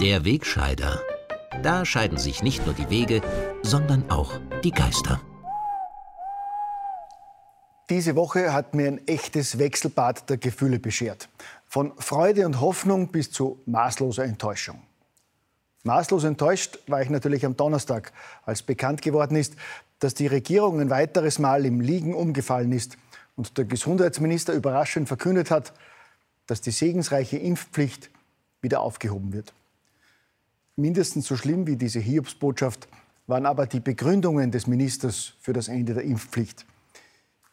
Der Wegscheider. Da scheiden sich nicht nur die Wege, sondern auch die Geister. Diese Woche hat mir ein echtes Wechselbad der Gefühle beschert. Von Freude und Hoffnung bis zu maßloser Enttäuschung. Maßlos enttäuscht war ich natürlich am Donnerstag, als bekannt geworden ist, dass die Regierung ein weiteres Mal im Liegen umgefallen ist und der Gesundheitsminister überraschend verkündet hat, dass die segensreiche Impfpflicht wieder aufgehoben wird. Mindestens so schlimm wie diese Hiobsbotschaft waren aber die Begründungen des Ministers für das Ende der Impfpflicht.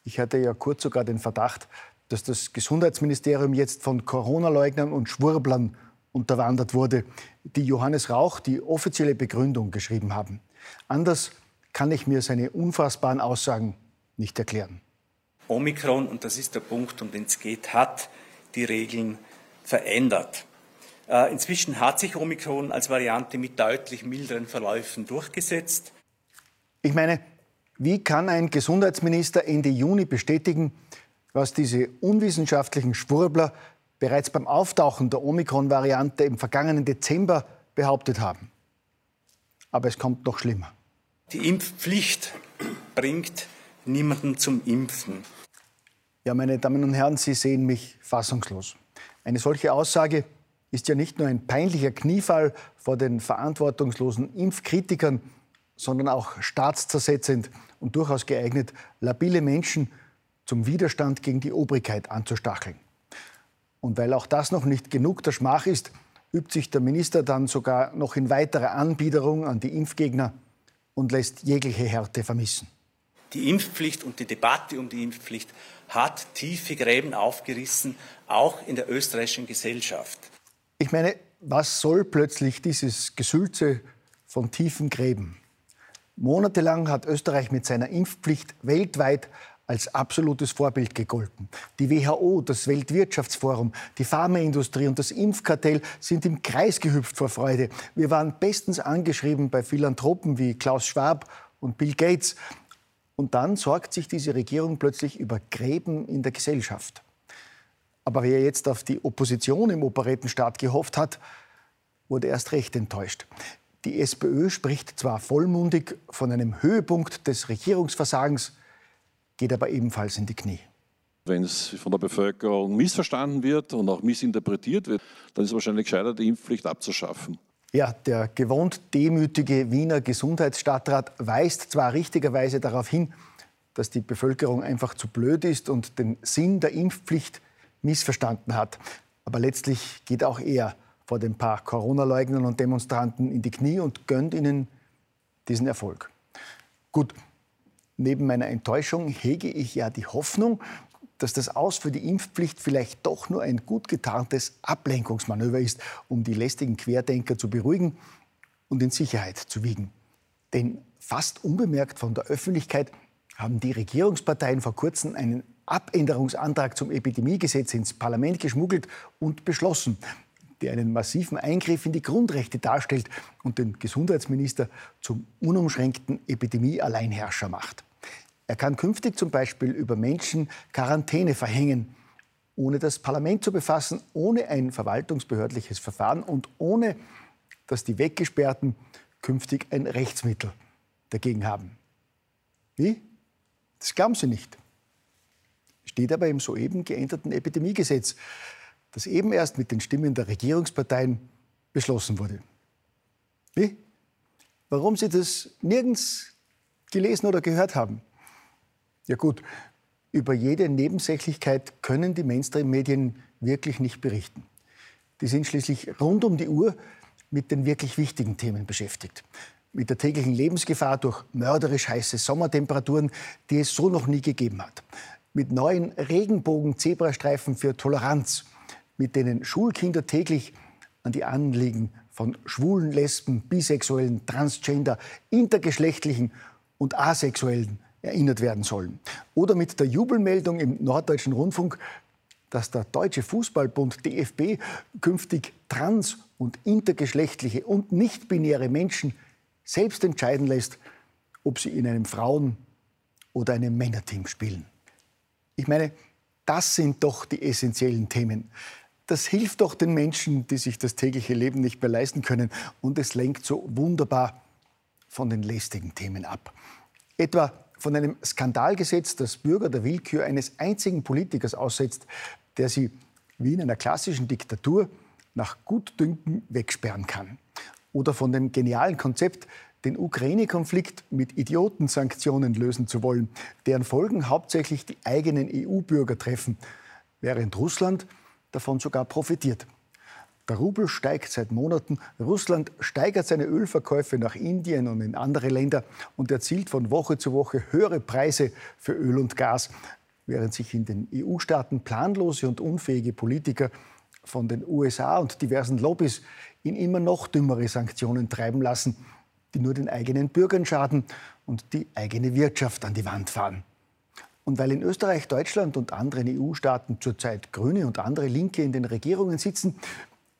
Ich hatte ja kurz sogar den Verdacht, dass das Gesundheitsministerium jetzt von Corona-Leugnern und Schwurblern unterwandert wurde, die Johannes Rauch die offizielle Begründung geschrieben haben. Anders kann ich mir seine unfassbaren Aussagen nicht erklären. Omikron, und das ist der Punkt, um den es geht, hat die Regeln verändert. Äh, inzwischen hat sich Omikron als Variante mit deutlich milderen Verläufen durchgesetzt. Ich meine, wie kann ein Gesundheitsminister Ende Juni bestätigen, was diese unwissenschaftlichen Schwurbler bereits beim Auftauchen der Omikron-Variante im vergangenen Dezember behauptet haben? Aber es kommt noch schlimmer. Die Impfpflicht bringt niemanden zum Impfen. Ja, meine Damen und Herren, Sie sehen mich fassungslos. Eine solche Aussage ist ja nicht nur ein peinlicher Kniefall vor den verantwortungslosen Impfkritikern, sondern auch staatszersetzend und durchaus geeignet, labile Menschen zum Widerstand gegen die Obrigkeit anzustacheln. Und weil auch das noch nicht genug der Schmach ist, übt sich der Minister dann sogar noch in weiterer Anbiederung an die Impfgegner und lässt jegliche Härte vermissen. Die Impfpflicht und die Debatte um die Impfpflicht hat tiefe Gräben aufgerissen, auch in der österreichischen Gesellschaft. Ich meine, was soll plötzlich dieses Gesülze von tiefen Gräben? Monatelang hat Österreich mit seiner Impfpflicht weltweit als absolutes Vorbild gegolten. Die WHO, das Weltwirtschaftsforum, die Pharmaindustrie und das Impfkartell sind im Kreis gehüpft vor Freude. Wir waren bestens angeschrieben bei Philanthropen wie Klaus Schwab und Bill Gates. Und dann sorgt sich diese Regierung plötzlich über Gräben in der Gesellschaft. Aber wer jetzt auf die Opposition im Operettenstaat gehofft hat, wurde erst recht enttäuscht. Die SPÖ spricht zwar vollmundig von einem Höhepunkt des Regierungsversagens, geht aber ebenfalls in die Knie. Wenn es von der Bevölkerung missverstanden wird und auch missinterpretiert wird, dann ist es wahrscheinlich gescheiter, die Impfpflicht abzuschaffen. Ja, der gewohnt demütige Wiener Gesundheitsstadtrat weist zwar richtigerweise darauf hin, dass die Bevölkerung einfach zu blöd ist und den Sinn der Impfpflicht missverstanden hat. Aber letztlich geht auch er vor den paar Corona-Leugnern und Demonstranten in die Knie und gönnt ihnen diesen Erfolg. Gut, neben meiner Enttäuschung hege ich ja die Hoffnung, dass das Aus für die Impfpflicht vielleicht doch nur ein gut getarntes Ablenkungsmanöver ist, um die lästigen Querdenker zu beruhigen und in Sicherheit zu wiegen. Denn fast unbemerkt von der Öffentlichkeit haben die Regierungsparteien vor kurzem einen Abänderungsantrag zum Epidemiegesetz ins Parlament geschmuggelt und beschlossen, der einen massiven Eingriff in die Grundrechte darstellt und den Gesundheitsminister zum unumschränkten Epidemie-Alleinherrscher macht. Er kann künftig zum Beispiel über Menschen Quarantäne verhängen, ohne das Parlament zu befassen, ohne ein verwaltungsbehördliches Verfahren und ohne, dass die Weggesperrten künftig ein Rechtsmittel dagegen haben. Wie? Das glauben Sie nicht steht aber im soeben geänderten Epidemiegesetz, das eben erst mit den Stimmen der Regierungsparteien beschlossen wurde. Wie? Warum Sie das nirgends gelesen oder gehört haben? Ja gut, über jede Nebensächlichkeit können die Mainstream-Medien wirklich nicht berichten. Die sind schließlich rund um die Uhr mit den wirklich wichtigen Themen beschäftigt. Mit der täglichen Lebensgefahr durch mörderisch heiße Sommertemperaturen, die es so noch nie gegeben hat mit neuen Regenbogen-Zebrastreifen für Toleranz, mit denen Schulkinder täglich an die Anliegen von Schwulen, Lesben, Bisexuellen, Transgender, Intergeschlechtlichen und Asexuellen erinnert werden sollen. Oder mit der Jubelmeldung im Norddeutschen Rundfunk, dass der Deutsche Fußballbund DFB künftig trans- und intergeschlechtliche und nicht-binäre Menschen selbst entscheiden lässt, ob sie in einem Frauen- oder einem Männerteam spielen. Ich meine, das sind doch die essentiellen Themen. Das hilft doch den Menschen, die sich das tägliche Leben nicht mehr leisten können. Und es lenkt so wunderbar von den lästigen Themen ab. Etwa von einem Skandalgesetz, das Bürger der Willkür eines einzigen Politikers aussetzt, der sie wie in einer klassischen Diktatur nach Gutdünken wegsperren kann. Oder von dem genialen Konzept, den Ukraine-Konflikt mit Idiotensanktionen lösen zu wollen, deren Folgen hauptsächlich die eigenen EU-Bürger treffen, während Russland davon sogar profitiert. Der Rubel steigt seit Monaten. Russland steigert seine Ölverkäufe nach Indien und in andere Länder und erzielt von Woche zu Woche höhere Preise für Öl und Gas, während sich in den EU-Staaten planlose und unfähige Politiker von den USA und diversen Lobbys in immer noch dümmere Sanktionen treiben lassen, die nur den eigenen Bürgern schaden und die eigene Wirtschaft an die Wand fahren. Und weil in Österreich, Deutschland und anderen EU-Staaten zurzeit Grüne und andere Linke in den Regierungen sitzen,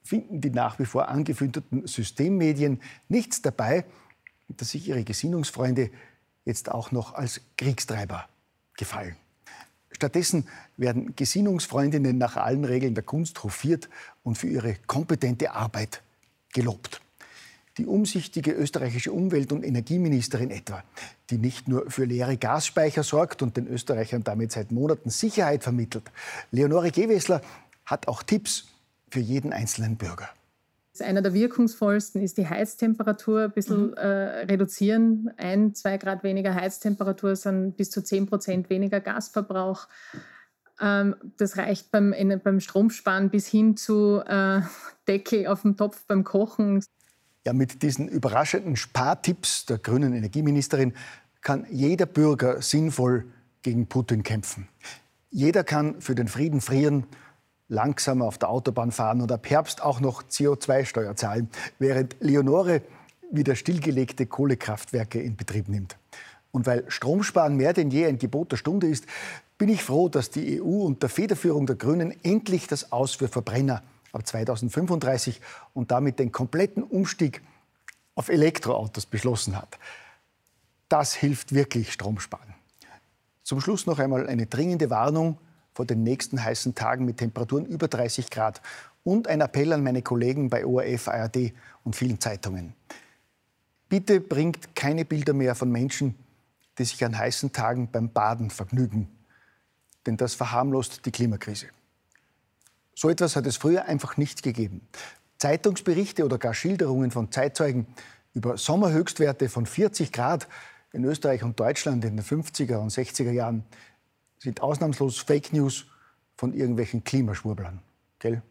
finden die nach wie vor angefütterten Systemmedien nichts dabei, dass sich ihre Gesinnungsfreunde jetzt auch noch als Kriegstreiber gefallen. Stattdessen werden Gesinnungsfreundinnen nach allen Regeln der Kunst hofiert und für ihre kompetente Arbeit gelobt. Die umsichtige österreichische Umwelt- und Energieministerin etwa, die nicht nur für leere Gasspeicher sorgt und den Österreichern damit seit Monaten Sicherheit vermittelt. Leonore Gewessler hat auch Tipps für jeden einzelnen Bürger. Einer der wirkungsvollsten ist die Heiztemperatur ein bisschen mhm. äh, reduzieren. Ein, zwei Grad weniger Heiztemperatur sind bis zu zehn Prozent weniger Gasverbrauch. Ähm, das reicht beim, beim Stromsparen bis hin zu äh, Deckel auf dem Topf beim Kochen. Ja, mit diesen überraschenden Spartipps der grünen Energieministerin kann jeder Bürger sinnvoll gegen Putin kämpfen. Jeder kann für den Frieden frieren langsamer auf der Autobahn fahren und ab Herbst auch noch CO2-Steuer zahlen, während Leonore wieder stillgelegte Kohlekraftwerke in Betrieb nimmt. Und weil Stromsparen mehr denn je ein Gebot der Stunde ist, bin ich froh, dass die EU unter Federführung der Grünen endlich das Aus für Verbrenner ab 2035 und damit den kompletten Umstieg auf Elektroautos beschlossen hat. Das hilft wirklich Stromsparen. Zum Schluss noch einmal eine dringende Warnung vor den nächsten heißen Tagen mit Temperaturen über 30 Grad. Und ein Appell an meine Kollegen bei ORF, ARD und vielen Zeitungen. Bitte bringt keine Bilder mehr von Menschen, die sich an heißen Tagen beim Baden vergnügen. Denn das verharmlost die Klimakrise. So etwas hat es früher einfach nicht gegeben. Zeitungsberichte oder gar Schilderungen von Zeitzeugen über Sommerhöchstwerte von 40 Grad in Österreich und Deutschland in den 50er und 60er Jahren sind ausnahmslos Fake News von irgendwelchen Klimaschwurblern. Gell?